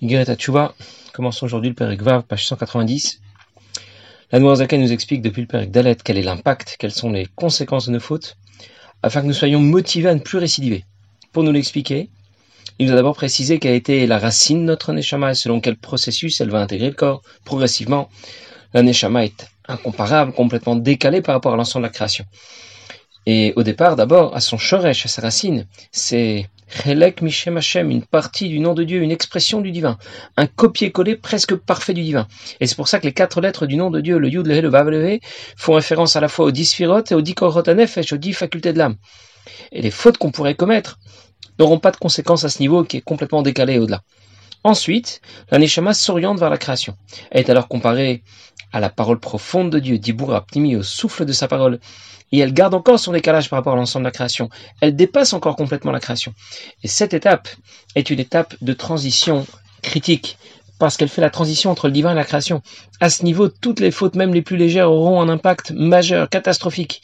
Yigret Tchouba, commençons aujourd'hui le Père Vav, page 190. La Noirzaken nous explique depuis le Père Dalet quel est l'impact, quelles sont les conséquences de nos fautes, afin que nous soyons motivés à ne plus récidiver. Pour nous l'expliquer, il nous a d'abord précisé quelle été la racine de notre Neshama et selon quel processus elle va intégrer le corps progressivement. La Neshama est incomparable, complètement décalée par rapport à l'ensemble de la création. Et au départ, d'abord, à son shoresh, à sa racine, c'est Chelek Mishem Hashem, une partie du nom de Dieu, une expression du divin, un copier-coller presque parfait du divin. Et c'est pour ça que les quatre lettres du nom de Dieu, le Yud, le He, le Vav, le font référence à la fois aux dix et aux dix korot aux dix facultés de l'âme. Et les fautes qu'on pourrait commettre n'auront pas de conséquences à ce niveau qui est complètement décalé au-delà. Ensuite, la Neshama s'oriente vers la création. Elle est alors comparée à la parole profonde de Dieu, Dibur Aptimi, au souffle de sa parole. Et elle garde encore son décalage par rapport à l'ensemble de la création. Elle dépasse encore complètement la création. Et cette étape est une étape de transition critique, parce qu'elle fait la transition entre le divin et la création. À ce niveau, toutes les fautes, même les plus légères, auront un impact majeur, catastrophique.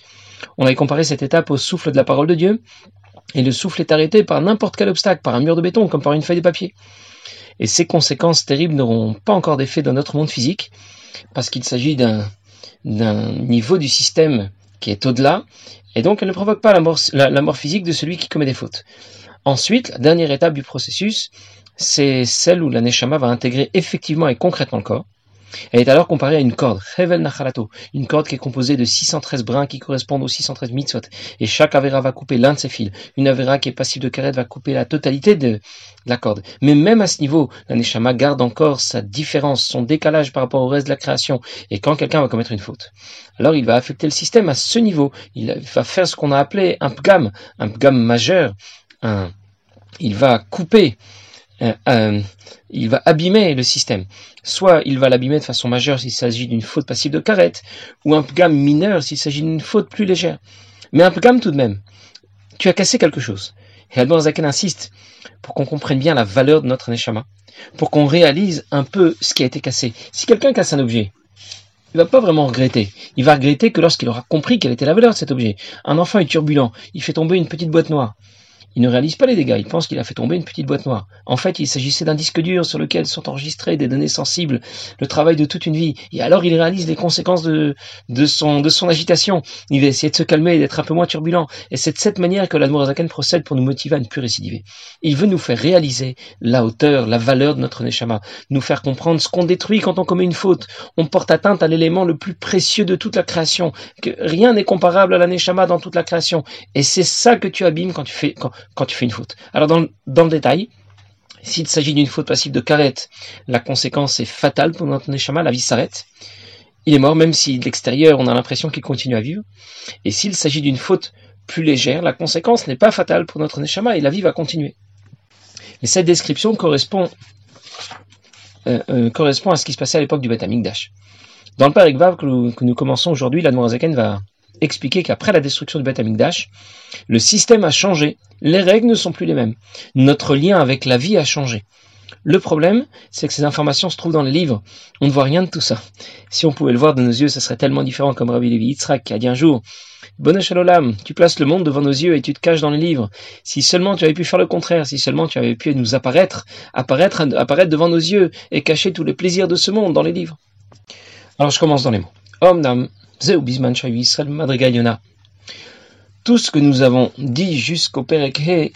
On avait comparé cette étape au souffle de la parole de Dieu, et le souffle est arrêté par n'importe quel obstacle, par un mur de béton, comme par une feuille de papier. Et ces conséquences terribles n'auront pas encore d'effet dans notre monde physique, parce qu'il s'agit d'un niveau du système qui est au-delà, et donc elle ne provoque pas la mort, la mort physique de celui qui commet des fautes. Ensuite, la dernière étape du processus, c'est celle où la Neshama va intégrer effectivement et concrètement le corps, elle est alors comparée à une corde, Hevel Nachalato, une corde qui est composée de 613 brins qui correspondent aux 613 mitzvot. Et chaque Avera va couper l'un de ses fils. Une Avera qui est passive de karet va couper la totalité de la corde. Mais même à ce niveau, la Neshama garde encore sa différence, son décalage par rapport au reste de la création. Et quand quelqu'un va commettre une faute, alors il va affecter le système à ce niveau. Il va faire ce qu'on a appelé un pgam, un pgam majeur. Il va couper euh, euh, il va abîmer le système. Soit il va l'abîmer de façon majeure s'il s'agit d'une faute passive de carette, ou un pgam mineur s'il s'agit d'une faute plus légère. Mais un pgam tout de même. Tu as cassé quelque chose. Et Admor Zaken insiste pour qu'on comprenne bien la valeur de notre neshama, pour qu'on réalise un peu ce qui a été cassé. Si quelqu'un casse un objet, il va pas vraiment regretter. Il va regretter que lorsqu'il aura compris quelle était la valeur de cet objet. Un enfant est turbulent, il fait tomber une petite boîte noire. Il ne réalise pas les dégâts, il pense qu'il a fait tomber une petite boîte noire. En fait, il s'agissait d'un disque dur sur lequel sont enregistrées des données sensibles, le travail de toute une vie. Et alors, il réalise les conséquences de, de, son, de son agitation. Il va essayer de se calmer et d'être un peu moins turbulent. Et c'est de cette manière que l'Admorazaken procède pour nous motiver à ne plus récidiver. Il veut nous faire réaliser la hauteur, la valeur de notre Neshama, nous faire comprendre ce qu'on détruit quand on commet une faute. On porte atteinte à l'élément le plus précieux de toute la création, que rien n'est comparable à la Neshama dans toute la création. Et c'est ça que tu abîmes quand tu fais, quand, quand tu fais une faute. Alors dans, dans le détail, s'il s'agit d'une faute passive de carette, la conséquence est fatale pour notre Neshama, la vie s'arrête. Il est mort même si de l'extérieur on a l'impression qu'il continue à vivre. Et s'il s'agit d'une faute plus légère, la conséquence n'est pas fatale pour notre Neshama et la vie va continuer. Et cette description correspond, euh, euh, correspond à ce qui se passait à l'époque du Beth Amikdash. Dans le Père Vav que, nous, commençons aujourd'hui, la Zaken va expliquer qu'après la destruction du Beth Amikdash, le système a changé, les règles ne sont plus les mêmes, notre lien avec la vie a changé. Le problème, c'est que ces informations se trouvent dans les livres. On ne voit rien de tout ça. Si on pouvait le voir de nos yeux, ça serait tellement différent, comme Rabbi Levi Yitzhak qui a dit un jour, Bonne Shalom, tu places le monde devant nos yeux et tu te caches dans les livres. Si seulement tu avais pu faire le contraire, si seulement tu avais pu nous apparaître, apparaître, apparaître devant nos yeux et cacher tous les plaisirs de ce monde dans les livres. Alors je commence dans les mots. Tout ce que nous avons dit jusqu'au Perek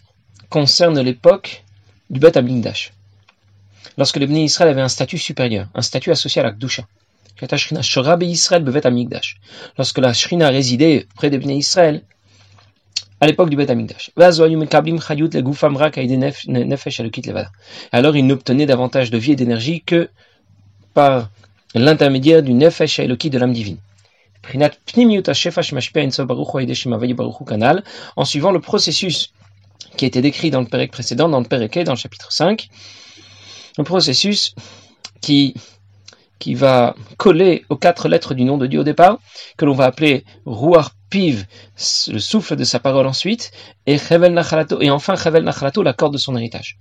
concerne l'époque du Beth Amikdash. Lorsque les Bnei Israël avaient un statut supérieur, un statut associé à la Kdusha. Lorsque la Shrina résidait près des Bnei Israël, à l'époque du Beth Amikdash. Alors ils n'obtenaient davantage de vie et d'énergie que par l'intermédiaire du Nefesh Eloki de l'âme divine en suivant le processus qui a été décrit dans le Pérec précédent, dans le Pérec dans le chapitre 5, un processus qui, qui va coller aux quatre lettres du nom de Dieu au départ, que l'on va appeler Ruach Piv, le souffle de sa parole ensuite, et et enfin Chevel Nachalato, la corde de son héritage.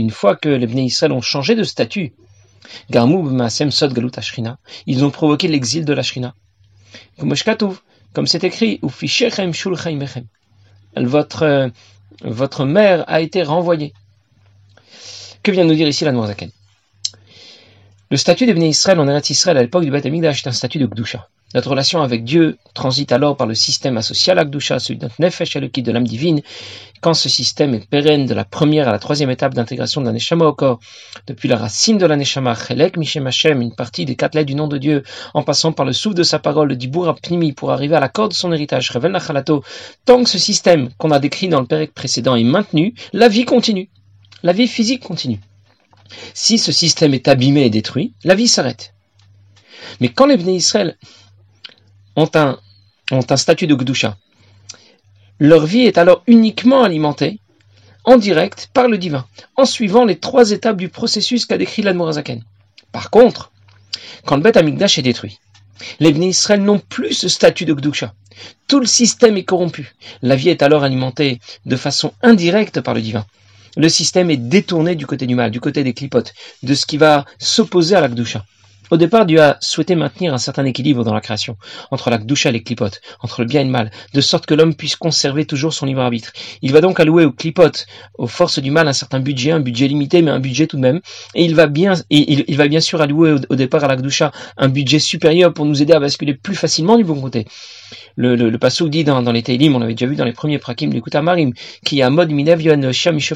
une fois que les Bnei Israël ont changé de statut, ils ont provoqué l'exil de la Shrina. Comme c'est écrit, votre, votre mère a été renvoyée. Que vient nous dire ici la Noirzaken Le statut béné Israël en Eretz Israël à l'époque du Beth Amikdash est un statut de Gdusha. Notre relation avec Dieu transite alors par le système associé à l'Akdusha, celui de notre Nefesh et le kit de l'âme divine. Quand ce système est pérenne de la première à la troisième étape d'intégration de la Neshama au corps, depuis la racine de la Neshama, Chelek Mishem Hashem, une partie des quatre lettres du nom de Dieu, en passant par le souffle de sa parole, le Dibur Pnimi, pour arriver à l'accord de son héritage, Revel Nachalato, tant que ce système qu'on a décrit dans le Pérec précédent est maintenu, la vie continue. La vie physique continue. Si ce système est abîmé et détruit, la vie s'arrête. Mais quand les Bnei Israël ont un, statut de Gdusha. Leur vie est alors uniquement alimentée en direct par le divin, en suivant les trois étapes du processus qu'a décrit l'Admorazaken. Par contre, quand le Beth Amigdash est détruit, les Bnei Israël n'ont plus ce statut de Gdusha. Tout le système est corrompu. La vie est alors alimentée de façon indirecte par le divin. Le système est détourné du côté du mal, du côté des clipotes, de ce qui va s'opposer à la Gdusha. Au départ, Dieu a souhaité maintenir un certain équilibre dans la création, entre la gdoucha et les clipotes, entre le bien et le mal, de sorte que l'homme puisse conserver toujours son libre arbitre. Il va donc allouer aux clipotes, aux forces du mal, un certain budget, un budget limité, mais un budget tout de même. Et il va bien, il, va bien sûr allouer au, départ à la gdoucha un budget supérieur pour nous aider à basculer plus facilement du bon côté. Le, le, dit dans, les Teilim, on l'avait déjà vu dans les premiers prakim du Kutamarim, qui a mode minevion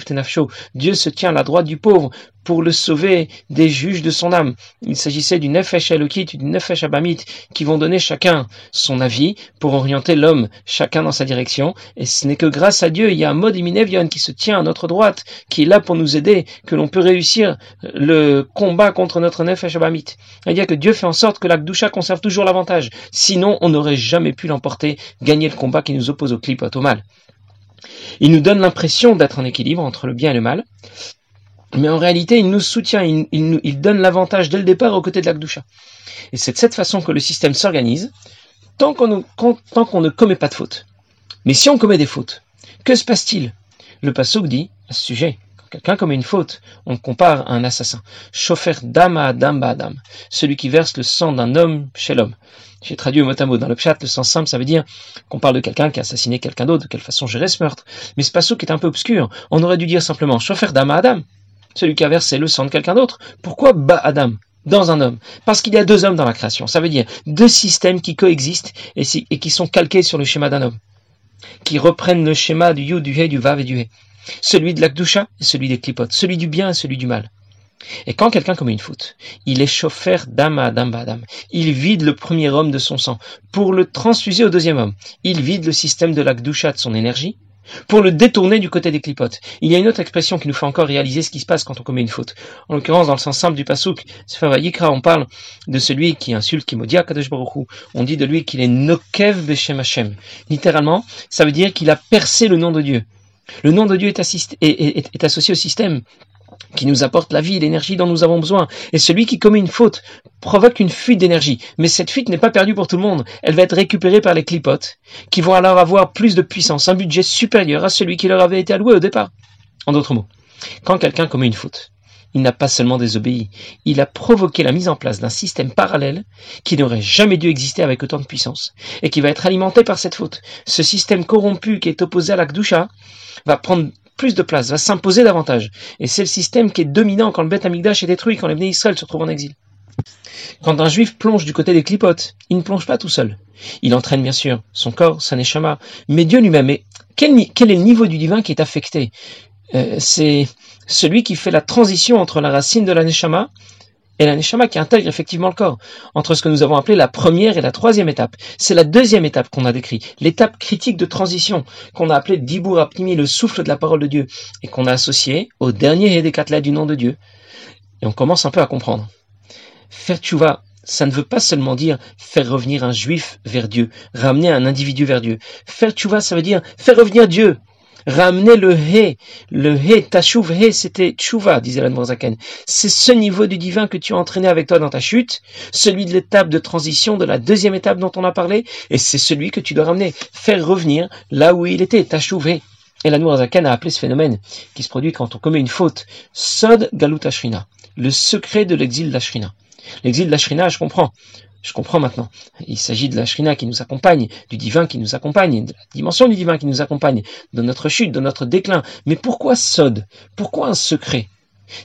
tenafsho. Dieu se tient à la droite du pauvre pour le sauver des juges de son âme. Il s'agissait du Nefesh Elokit, du Nefesh Abamit, qui vont donner chacun son avis pour orienter l'homme, chacun dans sa direction. Et ce n'est que grâce à Dieu, il y a un mode Iminevion qui se tient à notre droite, qui est là pour nous aider, que l'on peut réussir le combat contre notre Nefesh Abamit. C'est-à-dire que Dieu fait en sorte que la Gdusha conserve toujours l'avantage. Sinon, on n'aurait jamais pu l'emporter, gagner le combat qui nous oppose au clip au mal. Il nous donne l'impression d'être en équilibre entre le bien et le mal, mais en réalité, il nous soutient, il, il, donne l'avantage dès le départ aux côtés de l'Akdoucha. Et c'est de cette façon que le système s'organise, tant qu'on ne commet pas de fautes. Mais si on commet des fautes, que se passe-t-il? Le Passouk dit à ce sujet, quand quelqu'un commet une faute, on compare à un assassin. Chauffeur d'âme à adam adam, celui qui verse le sang d'un homme chez l'homme. J'ai traduit au mot à mot dans le chat, le sens simple, ça veut dire qu'on parle de quelqu'un qui a assassiné quelqu'un d'autre, de quelle façon gérer ce meurtre. Mais ce passouk est un peu obscur. On aurait dû dire simplement chauffeur d'âme à adam celui qui a versé le sang de quelqu'un d'autre. Pourquoi Ba Adam dans un homme? Parce qu'il y a deux hommes dans la création. Ça veut dire deux systèmes qui coexistent et, qui sont calqués sur le schéma d'un homme, qui reprennent le schéma du Yu, du He, du Vav et du He. Celui de l'Akdusha et celui des clipotes, celui du bien et celui du mal. Et quand quelqu'un commet une faute, il est chauffeur d'âme à Adam Adam. Il vide le premier homme de son sang pour le transfuser au deuxième homme. Il vide le système de l'Akdusha de son énergie pour le détourner du côté des clipotes. Il y a une autre expression qui nous fait encore réaliser ce qui se passe quand on commet une faute. En l'occurrence, dans le sens simple du pasouk, on parle de celui qui insulte, qui maudit Kadosh Baruch On dit de lui qu'il est Nokev Beshem Hashem. Littéralement, ça veut dire qu'il a percé le nom de Dieu. Le nom de Dieu est associé au système qui nous apporte la vie et l'énergie dont nous avons besoin. Et celui qui commet une faute provoque une fuite d'énergie. Mais cette fuite n'est pas perdue pour tout le monde. Elle va être récupérée par les clipotes, qui vont alors avoir plus de puissance, un budget supérieur à celui qui leur avait été alloué au départ. En d'autres mots, quand quelqu'un commet une faute, il n'a pas seulement désobéi, il a provoqué la mise en place d'un système parallèle qui n'aurait jamais dû exister avec autant de puissance, et qui va être alimenté par cette faute. Ce système corrompu qui est opposé à la va prendre plus de place, va s'imposer davantage. Et c'est le système qui est dominant quand le Beth Amigdash est détruit, quand les Bnei Israël se trouvent en exil. Quand un juif plonge du côté des clipotes, il ne plonge pas tout seul. Il entraîne bien sûr son corps, sa neshama, mais Dieu lui-même. Et quel, quel, est le niveau du divin qui est affecté? Euh, C'est celui qui fait la transition entre la racine de la neshama et la neshama qui intègre effectivement le corps, entre ce que nous avons appelé la première et la troisième étape. C'est la deuxième étape qu'on a décrit, l'étape critique de transition, qu'on a appelée Dibur Apnimi, le souffle de la parole de Dieu, et qu'on a associé au dernier Hedekatla du nom de Dieu. Et on commence un peu à comprendre. Faire tchouva, ça ne veut pas seulement dire faire revenir un juif vers Dieu, ramener un individu vers Dieu. Faire tchouva, ça veut dire faire revenir Dieu, Ramener le He, le He, Tashuv He, c'était Tchouva, disait l'Admorzaken. C'est ce niveau du divin que tu as entraîné avec toi dans ta chute, celui de l'étape de transition, de la deuxième étape dont on a parlé, et c'est celui que tu dois ramener, faire revenir là où il était, Tashuv He. Et la a appelé ce phénomène qui se produit quand on commet une faute, Sod Galut Ashrina, le secret de l'exil d'Ashrina. L'exil d'Ashrina, je comprends. Je comprends maintenant. Il s'agit de la Shrina qui nous accompagne, du divin qui nous accompagne, de la dimension du divin qui nous accompagne, de notre chute, de notre déclin. Mais pourquoi Sod? Pourquoi un secret?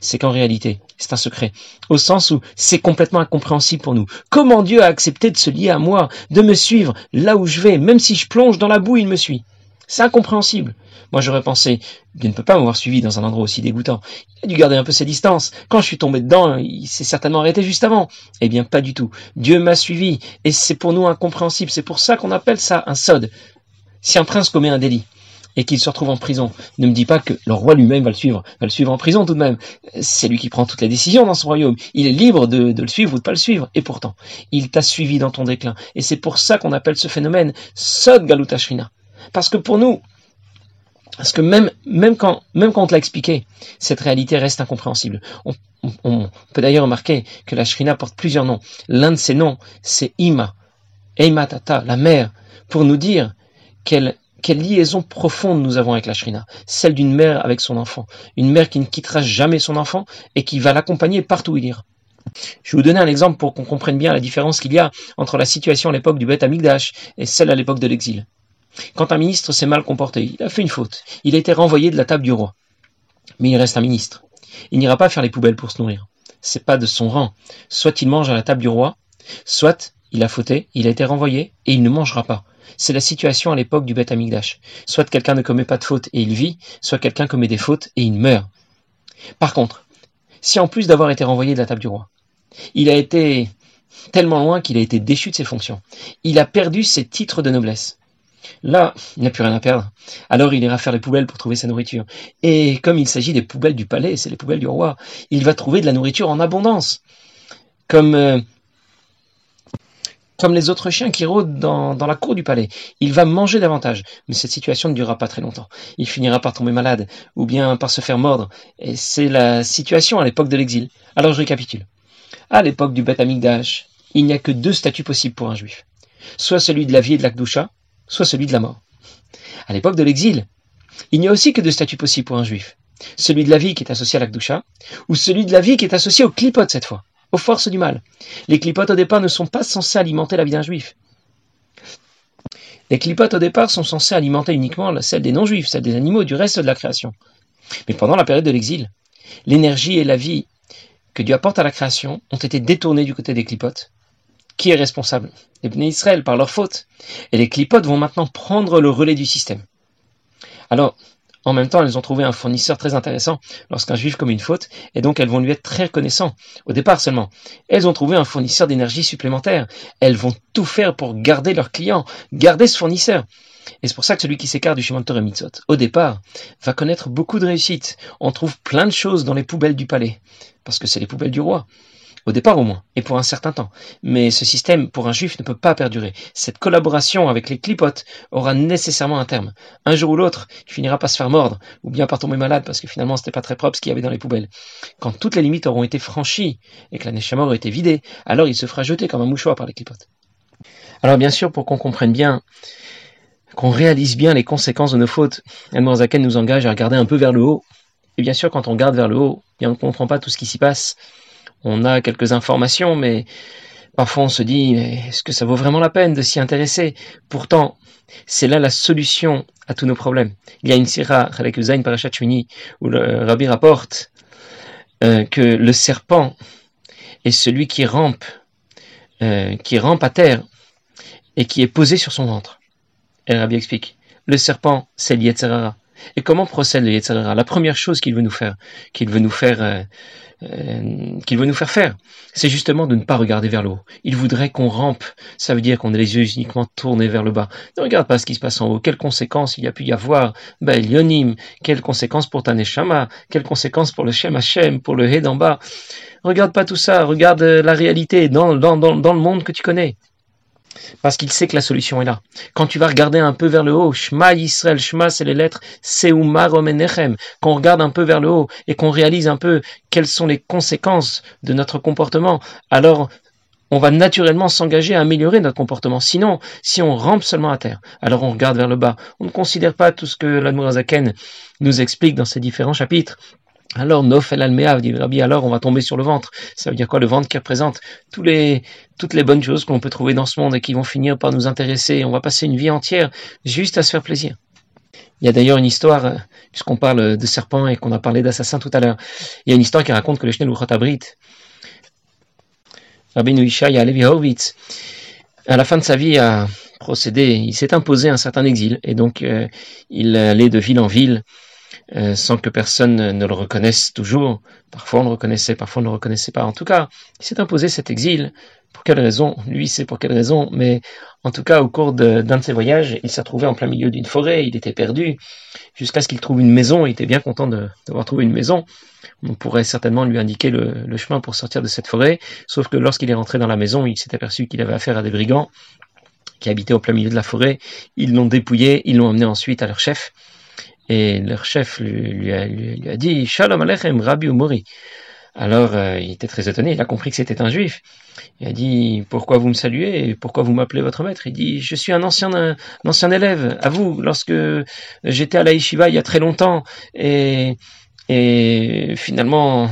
C'est qu'en réalité, c'est un secret, au sens où c'est complètement incompréhensible pour nous. Comment Dieu a accepté de se lier à moi, de me suivre là où je vais, même si je plonge dans la boue, il me suit. C'est incompréhensible. Moi, j'aurais pensé, Dieu ne peut pas m'avoir suivi dans un endroit aussi dégoûtant. Il a dû garder un peu ses distances. Quand je suis tombé dedans, il s'est certainement arrêté juste avant. Eh bien, pas du tout. Dieu m'a suivi. Et c'est pour nous incompréhensible. C'est pour ça qu'on appelle ça un sod. Si un prince commet un délit, et qu'il se retrouve en prison. Ne me dis pas que le roi lui-même va le suivre, va le suivre en prison tout de même. C'est lui qui prend toutes les décisions dans son royaume. Il est libre de, le suivre ou de pas le suivre. Et pourtant, il t'a suivi dans ton déclin. Et c'est pour ça qu'on appelle ce phénomène Sod Galutashvina. Parce que pour nous, parce que même, même, quand, même quand on te l'a expliqué, cette réalité reste incompréhensible. On, peut d'ailleurs remarquer que la Shrina porte plusieurs noms. L'un de ces noms, c'est Ima, Eima Tata, la mère, pour nous dire quelle, quelle liaison profonde nous avons avec la Shrina, celle d'une mère avec son enfant, une mère qui ne quittera jamais son enfant et qui va l'accompagner partout où il ira. Je vais vous donner un exemple pour qu'on comprenne bien la différence qu'il y a entre la situation à l'époque du Beth Amigdash et celle à l'époque de l'exil. Quand un ministre s'est mal comporté, il a fait une faute, il a été renvoyé de la table du roi. Mais il reste un ministre. Il n'ira pas faire les poubelles pour se nourrir. C'est pas de son rang. Soit il mange à la table du roi, soit il a fauté, il a été renvoyé et il ne mangera pas. C'est la situation à l'époque du Beth Amigdash. Soit quelqu'un ne commet pas de faute et il vit, soit quelqu'un commet des fautes et il meurt. Par contre, si en plus d'avoir été renvoyé de la table du roi, il a été tellement loin qu'il a été déchu de ses fonctions, il a perdu ses titres de noblesse, Là, il n'a plus rien à perdre. Alors il ira faire les poubelles pour trouver sa nourriture. Et comme il s'agit des poubelles du palais, c'est les poubelles du roi, il va trouver de la nourriture en abondance. Comme, euh, comme les autres chiens qui rôdent dans, la cour du palais. Il va manger davantage. Mais cette situation ne durera pas très longtemps. Il finira par tomber malade, ou bien par se faire mordre. Et c'est la situation à l'époque de l'exil. Alors je récapitule. À l'époque du Beth Amikdash, il n'y a que deux statuts possibles pour un juif. Soit celui de la vie et de la Kdusha, soit celui de la mort. À l'époque de l'exil, il n'y a aussi que deux statuts possibles pour un juif. Celui de la vie qui est associé à l'Akdusha, ou celui de la vie qui est associé aux clipotes cette fois, aux forces du mal. Les clipotes au départ ne sont pas censés alimenter la vie d'un juif. Les clipotes au départ sont censés alimenter uniquement celle des non-juifs, celle des animaux, du reste de la création. Mais pendant la période de l'exil, l'énergie et la vie que Dieu apporte à la création ont été détournées du côté des clipotes qui est responsable? Les Bnei Israël par leur faute. Et les clipotes vont maintenant prendre le relais du système. Alors, en même temps, elles ont trouvé un fournisseur très intéressant lorsqu'un juif commet une faute, et donc elles vont lui être très reconnaissants, au départ seulement. Elles ont trouvé un fournisseur d'énergie supplémentaire. Elles vont tout faire pour garder leurs clients, garder ce fournisseur. Et c'est pour ça que celui qui s'écarte du chemin de au départ, va connaître beaucoup de réussite. On trouve plein de choses dans les poubelles du palais, parce que c'est les poubelles du roi au départ au moins, et pour un certain temps. Mais ce système, pour un juif, ne peut pas perdurer. Cette collaboration avec les clipotes aura nécessairement un terme. Un jour ou l'autre, il finira par se faire mordre, ou bien par tomber malade, parce que finalement c'était pas très propre ce qu'il y avait dans les poubelles. Quand toutes les limites auront été franchies, et que la neshama aura été vidée, alors il se fera jeter comme un mouchoir par les clipotes. Alors bien sûr, pour qu'on comprenne bien, qu'on réalise bien les conséquences de nos fautes, Zaken nous engage à regarder un peu vers le haut. Et bien sûr, quand on regarde vers le haut, on ne comprend pas tout ce qui s'y passe on a quelques informations, mais parfois on se dit, est-ce que ça vaut vraiment la peine de s'y intéresser? Pourtant, c'est là la solution à tous nos problèmes. Il y a une sira, avec Zain Parashat où le rabbi rapporte euh, que le serpent est celui qui rampe, euh, qui rampe à terre et qui est posé sur son ventre. Et le rabbi explique, le serpent, c'est l'Yetzerara. Et comment procède le Yetzerara La première chose qu'il veut nous faire, qu'il veut nous faire euh, euh, nous faire faire, c'est justement de ne pas regarder vers le haut. Il voudrait qu'on rampe, ça veut dire qu'on ait les yeux uniquement tournés vers le bas. Ne regarde pas ce qui se passe en haut, quelles conséquences il y a pu y avoir, ben, Yonim, quelles conséquences pour ta Neshama, quelles conséquences pour le Shem Hashem, pour le He d'en bas? Regarde pas tout ça, regarde la réalité dans le monde que tu connais parce qu'il sait que la solution est là. Quand tu vas regarder un peu vers le haut, Shema Yisrael, Shema c'est les lettres Seuma Romenechem, qu'on regarde un peu vers le haut et qu'on réalise un peu quelles sont les conséquences de notre comportement, alors on va naturellement s'engager à améliorer notre comportement. Sinon, si on rampe seulement à terre, alors on regarde vers le bas. On ne considère pas tout ce que l'Admorazaken nous explique dans ces différents chapitres. Alors, Nofel al dit Rabbi, alors on va tomber sur le ventre. Ça veut dire quoi Le ventre qui représente toutes les bonnes choses qu'on peut trouver dans ce monde et qui vont finir par nous intéresser. On va passer une vie entière juste à se faire plaisir. Il y a d'ailleurs une histoire, euh, puisqu'on parle de serpents et qu'on a parlé d'assassins tout à l'heure, il y a une histoire qui raconte que le Shnei Abrit, Rabbi Ishaya Levi Horvitz, à la fin de sa vie a procédé, il s'est imposé un certain exil, et donc euh, il allait de ville en ville, euh, sans que personne ne le reconnaisse toujours. Parfois on le reconnaissait, parfois on ne le reconnaissait pas. En tout cas, il s'est imposé cet exil. Pour quelle raison? Lui sait pour quelle raison, mais en tout cas, au cours d'un de, ses voyages, il s'est retrouvé en plein milieu d'une forêt, il était perdu, jusqu'à ce qu'il trouve une maison, il était bien content d'avoir trouvé une maison. On pourrait certainement lui indiquer le, le chemin pour sortir de cette forêt, sauf que lorsqu'il est rentré dans la maison, il s'est aperçu qu'il avait affaire à des brigands qui habitaient au plein milieu de la forêt. Ils l'ont dépouillé, ils l'ont emmené ensuite à leur chef, et leur chef lui, a, dit Shalom Alechem, Rabbi Umori. Alors euh, il était très étonné, il a compris que c'était un juif. Il a dit Pourquoi vous me saluez pourquoi vous m'appelez votre maître? Il dit Je suis un ancien, un, ancien élève à vous, lorsque j'étais à la Yeshiva il y a très longtemps, et, et finalement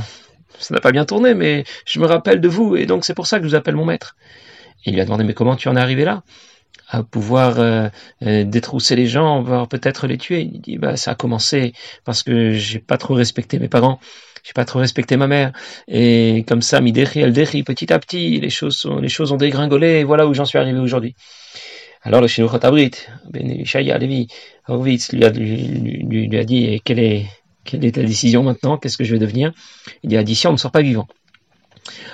ça n'a pas bien tourné, mais je me rappelle de vous, et donc c'est pour ça que je vous appelle mon maître. Il lui a demandé Mais comment tu en es arrivé là? À pouvoir euh, euh, détrousser les gens, voire peut-être les tuer. Il dit bah ça a commencé parce que j'ai pas trop respecté mes parents, j'ai pas trop respecté ma mère et comme ça midéri el petit à petit les choses sont, les choses ont dégringolé et voilà où j'en suis arrivé aujourd'hui. Alors le Shinuchot Abrit, Ben Ishaya Levi Horvitz lui a, lui, lui, a dit quelle est quelle est ta décision maintenant? Qu'est-ce que je vais devenir? Il dit si on ne sort pas vivant.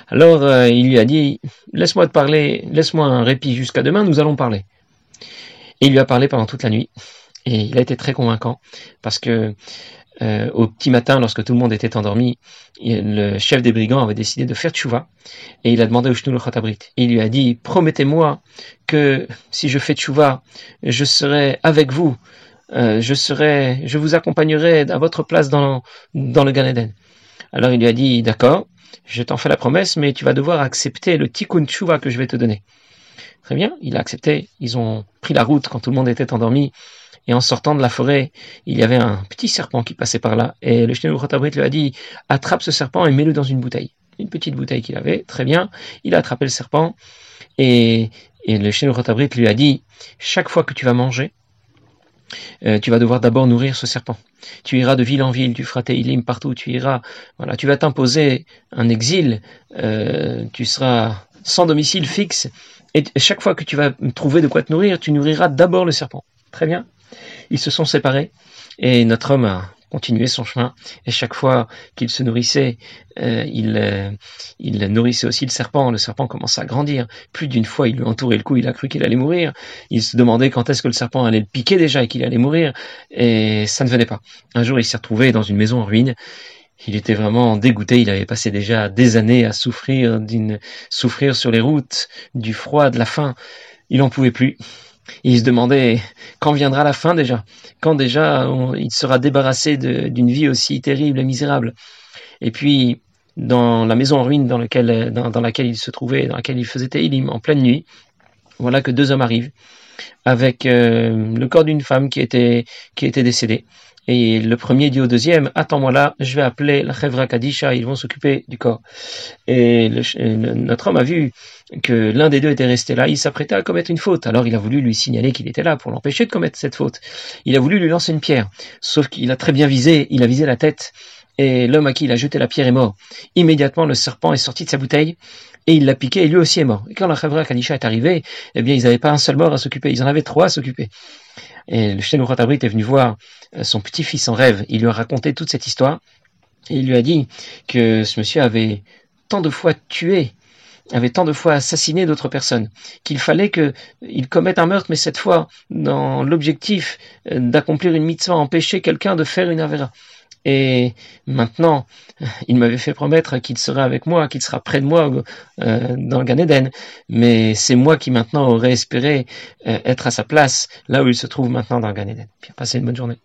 Alors euh, il lui a dit Laisse-moi te parler, laisse-moi un répit jusqu'à demain, nous allons parler. Et il lui a parlé pendant toute la nuit. Et il a été très convaincant parce que euh, au petit matin, lorsque tout le monde était endormi, le chef des brigands avait décidé de faire tchouva et il a demandé au Shnul Khatabrit. Il lui a dit Promettez-moi que si je fais tchouva, je serai avec vous, euh, je serai, je vous accompagnerai à votre place dans, dans le Gan Eden. Alors il lui a dit D'accord je t'en fais la promesse, mais tu vas devoir accepter le tikkun tshuva que je vais te donner. Très bien, il a accepté. Ils ont pris la route quand tout le monde était endormi. Et en sortant de la forêt, il y avait un petit serpent qui passait par là. Et le Shnei lui a dit, attrape ce serpent et mets-le dans une bouteille. Une petite bouteille qu'il avait. Très bien. Il a attrapé le serpent. Et, et le Shnei lui a dit, chaque fois que tu vas manger, euh, tu vas devoir d'abord nourrir ce serpent. Tu iras de ville en ville, tu feras tes ilim partout, tu iras, voilà, tu vas t'imposer un exil, euh, tu seras sans domicile fixe, et chaque fois que tu vas trouver de quoi te nourrir, tu nourriras d'abord le serpent. Très bien. Ils se sont séparés, et notre homme a continuer son chemin. Et chaque fois qu'il se nourrissait, euh, il, euh, il nourrissait aussi le serpent. Le serpent commençait à grandir. Plus d'une fois, il lui entourait le cou, il a cru qu'il allait mourir. Il se demandait quand est-ce que le serpent allait le piquer déjà et qu'il allait mourir. Et ça ne venait pas. Un jour, il s'est retrouvé dans une maison en ruine. Il était vraiment dégoûté. Il avait passé déjà des années à souffrir d'une souffrir sur les routes, du froid, de la faim. Il n'en pouvait plus il se demandait quand viendra la fin déjà, quand déjà il sera débarrassé d'une vie aussi terrible et misérable? Et puis, dans la maison en ruine dans, laquelle il se trouvait, dans laquelle il faisait Teilim, en pleine nuit, voilà que deux hommes arrivent avec euh, le corps d'une femme qui était, qui décédée. Et le premier dit au deuxième, attends-moi là, je vais appeler la Chevra Kadisha, ils vont s'occuper du corps. Et notre homme a vu que l'un des deux était resté là, il s'apprêtait à commettre une faute. Alors il a voulu lui signaler qu'il était là pour l'empêcher de commettre cette faute. Il a voulu lui lancer une pierre, sauf qu'il a très bien visé, il a visé la tête, l'homme à qui il a jeté la pierre est mort. Immédiatement, le serpent est sorti de sa bouteille, et il l'a piqué, et lui aussi est mort. Et quand la Chevra Kadisha est arrivée, eh bien, ils n'avaient pas un seul mort à s'occuper, ils en avaient trois à s'occuper. Et le Shenu est venu voir euh, son petit-fils en rêve. Il lui a raconté toute cette histoire. Et il lui a dit que ce monsieur avait tant de fois tué, avait tant de fois assassiné d'autres personnes, qu'il fallait qu'il commette un meurtre, mais cette fois dans l'objectif euh, d'accomplir une mitzvah, empêcher quelqu'un de faire une avera. Et maintenant, il m'avait fait promettre qu'il serait avec moi, qu'il sera près de moi euh, dans le Gan Eden. Mais c'est moi qui maintenant aurais espéré euh, être à sa place, là où il se trouve maintenant dans le Gan Eden. Bien, passez une bonne journée.